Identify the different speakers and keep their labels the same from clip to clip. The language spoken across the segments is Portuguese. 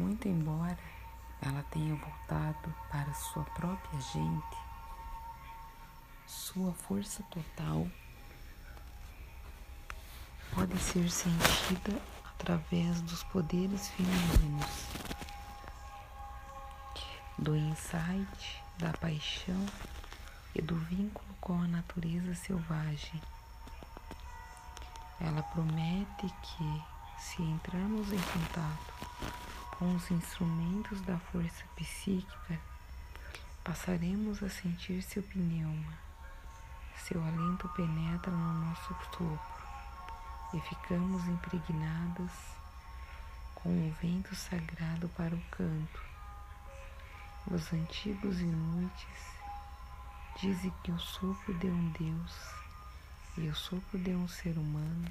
Speaker 1: Muito embora ela tenha voltado para sua própria gente, sua força total pode ser sentida através dos poderes femininos, do insight, da paixão e do vínculo com a natureza selvagem. Ela promete que, se entrarmos em contato com os instrumentos da força psíquica, passaremos a sentir seu pneuma. Seu alento penetra no nosso sopro e ficamos impregnadas com o vento sagrado para o canto. Os antigos inúteis dizem que o sopro de um Deus e o sopro de um ser humano,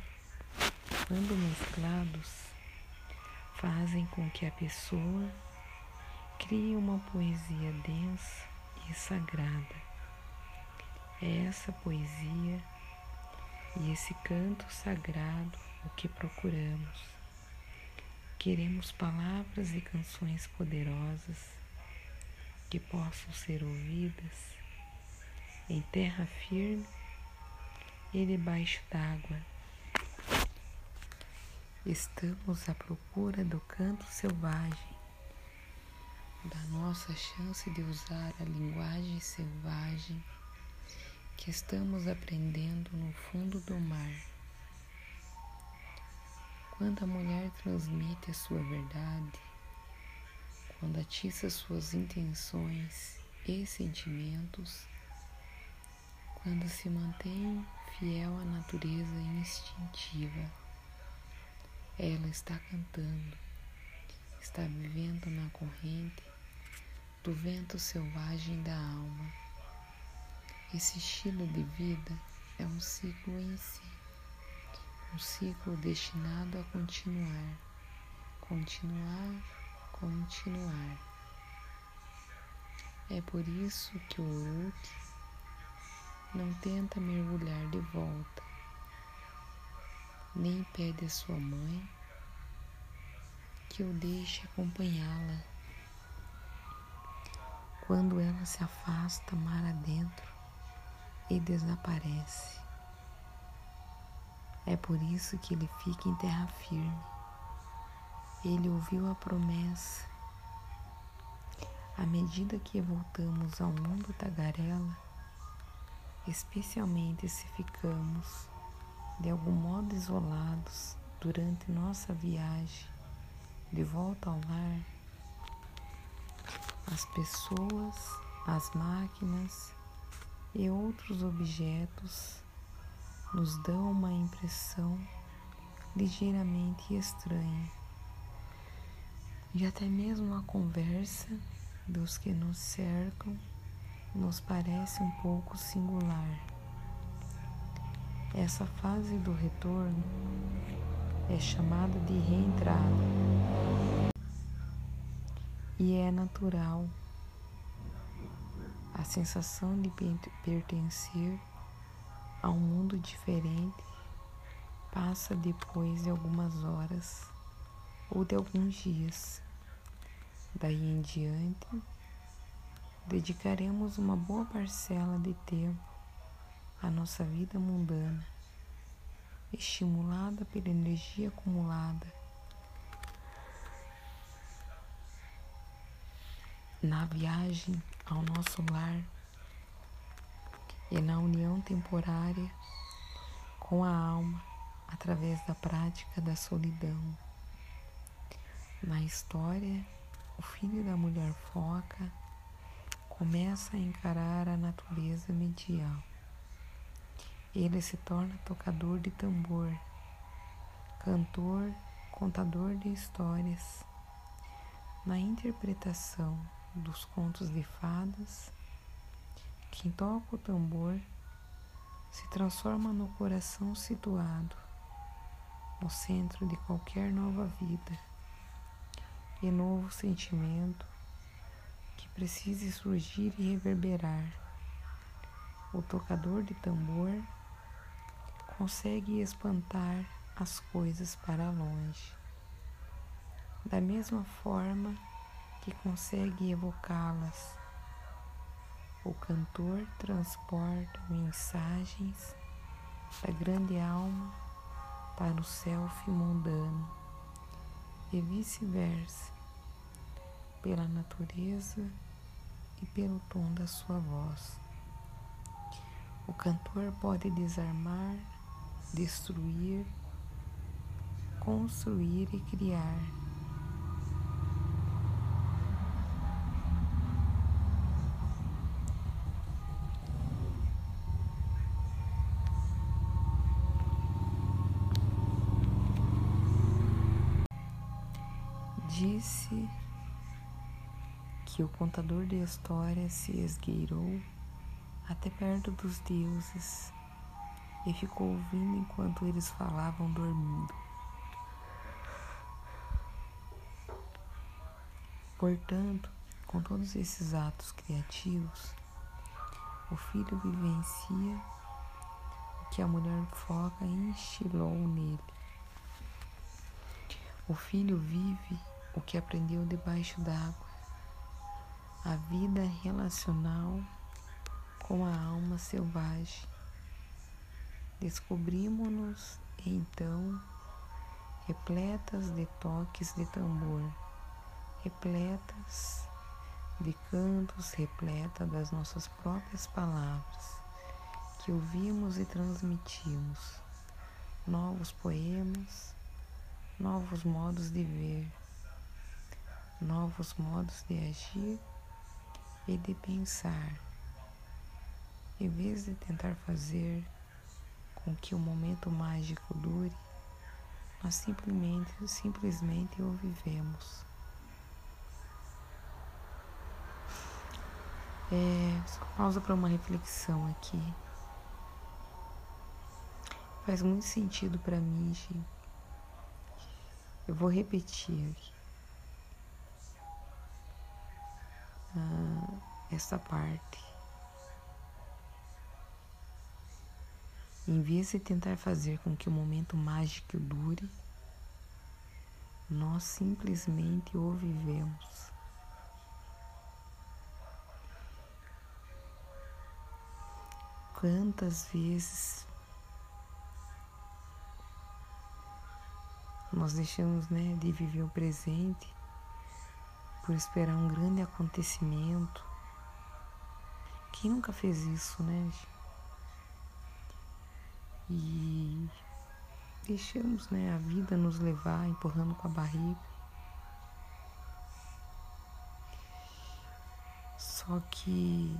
Speaker 1: quando mesclados, fazem com que a pessoa crie uma poesia densa e sagrada. É essa poesia e esse canto sagrado o que procuramos. Queremos palavras e canções poderosas que possam ser ouvidas em terra firme e debaixo d'água. Estamos à procura do canto selvagem, da nossa chance de usar a linguagem selvagem que estamos aprendendo no fundo do mar. Quando a mulher transmite a sua verdade, quando atiça suas intenções e sentimentos, quando se mantém fiel à natureza instintiva, ela está cantando, está vivendo na corrente do vento selvagem da alma. Esse estilo de vida é um ciclo em si, um ciclo destinado a continuar, continuar, continuar. É por isso que o Uruk não tenta mergulhar de volta, nem pede a sua mãe que o deixe acompanhá-la. Quando ela se afasta mar adentro e desaparece. É por isso que ele fica em terra firme. Ele ouviu a promessa. À medida que voltamos ao mundo tagarela, especialmente se ficamos de algum modo isolados durante nossa viagem de volta ao lar, as pessoas, as máquinas e outros objetos nos dão uma impressão ligeiramente estranha. E até mesmo a conversa dos que nos cercam nos parece um pouco singular. Essa fase do retorno é chamada de reentrada e é natural a sensação de pertencer a um mundo diferente passa depois de algumas horas ou de alguns dias. Daí em diante, dedicaremos uma boa parcela de tempo à nossa vida mundana, estimulada pela energia acumulada na viagem ao nosso lar e na união temporária com a alma através da prática da solidão. Na história, o filho da mulher foca começa a encarar a natureza medial. Ele se torna tocador de tambor, cantor, contador de histórias. Na interpretação dos contos de fadas, quem toca o tambor se transforma no coração situado no centro de qualquer nova vida e novo sentimento precise surgir e reverberar. O tocador de tambor consegue espantar as coisas para longe. da mesma forma que consegue evocá-las. O cantor transporta mensagens da grande alma para o self mundano e vice-versa, pela natureza e pelo tom da sua voz. O cantor pode desarmar, destruir, construir e criar. Disse que o contador de histórias se esgueirou até perto dos deuses e ficou ouvindo enquanto eles falavam dormindo. Portanto, com todos esses atos criativos, o filho vivencia o que a mulher foca instilou nele. O filho vive o que aprendeu debaixo d'água, a vida relacional com a alma selvagem. Descobrimos-nos então repletas de toques de tambor, repletas de cantos, repleta das nossas próprias palavras que ouvimos e transmitimos, novos poemas, novos modos de ver, novos modos de agir e de pensar. Em vez de tentar fazer com que o momento mágico dure, nós simplesmente, simplesmente o vivemos. É, só pausa para uma reflexão aqui. Faz muito sentido para mim, gente. Eu vou repetir aqui. ah, essa parte. Em vez de tentar fazer com que o momento mágico dure, nós simplesmente o vivemos. Quantas vezes nós deixamos né, de viver o presente por esperar um grande acontecimento. Quem nunca fez isso, né? E deixamos né, a vida nos levar, empurrando com a barriga. Só que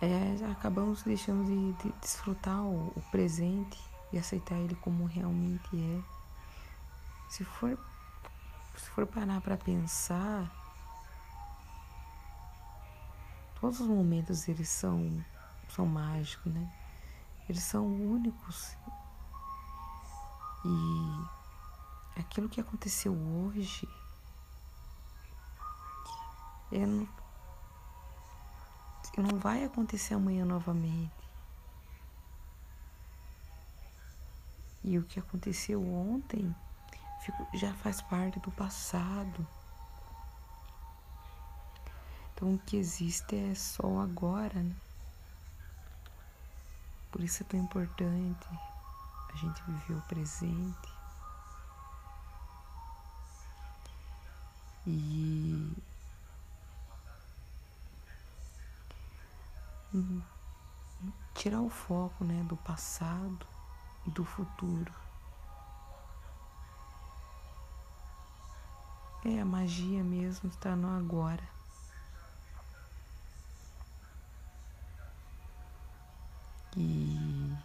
Speaker 1: é, acabamos deixando de, de desfrutar o, o presente e aceitar ele como realmente é. Se for, se for parar para pensar, todos os momentos eles são, são mágicos, né? Eles são únicos. E aquilo que aconteceu hoje é, não, não vai acontecer amanhã novamente. E o que aconteceu ontem já faz parte do passado. Então o que existe é só agora, né? Por isso é tão importante a gente viver o presente. E tirar o foco, né, do passado e do futuro. É, a magia mesmo está no agora. E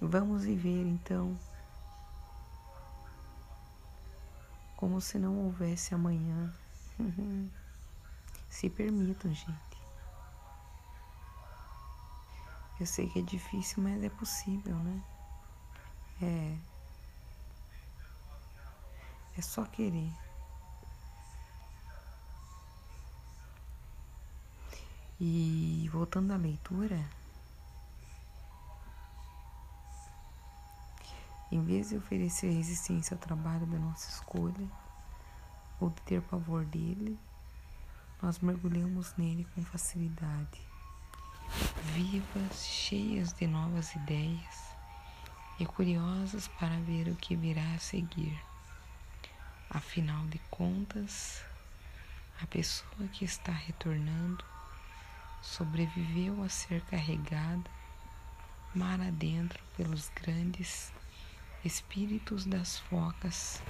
Speaker 1: vamos viver então como se não houvesse amanhã. Se permitam, gente. Eu sei que é difícil, mas é possível, né? É. É só querer. E voltando à leitura, em vez de oferecer resistência ao trabalho da nossa escolha, ou de ter pavor dele, nós mergulhamos nele com facilidade, vivas, cheias de novas ideias e curiosas para ver o que virá a seguir. Afinal de contas, a pessoa que está retornando sobreviveu a ser carregada mar adentro pelos grandes espíritos das focas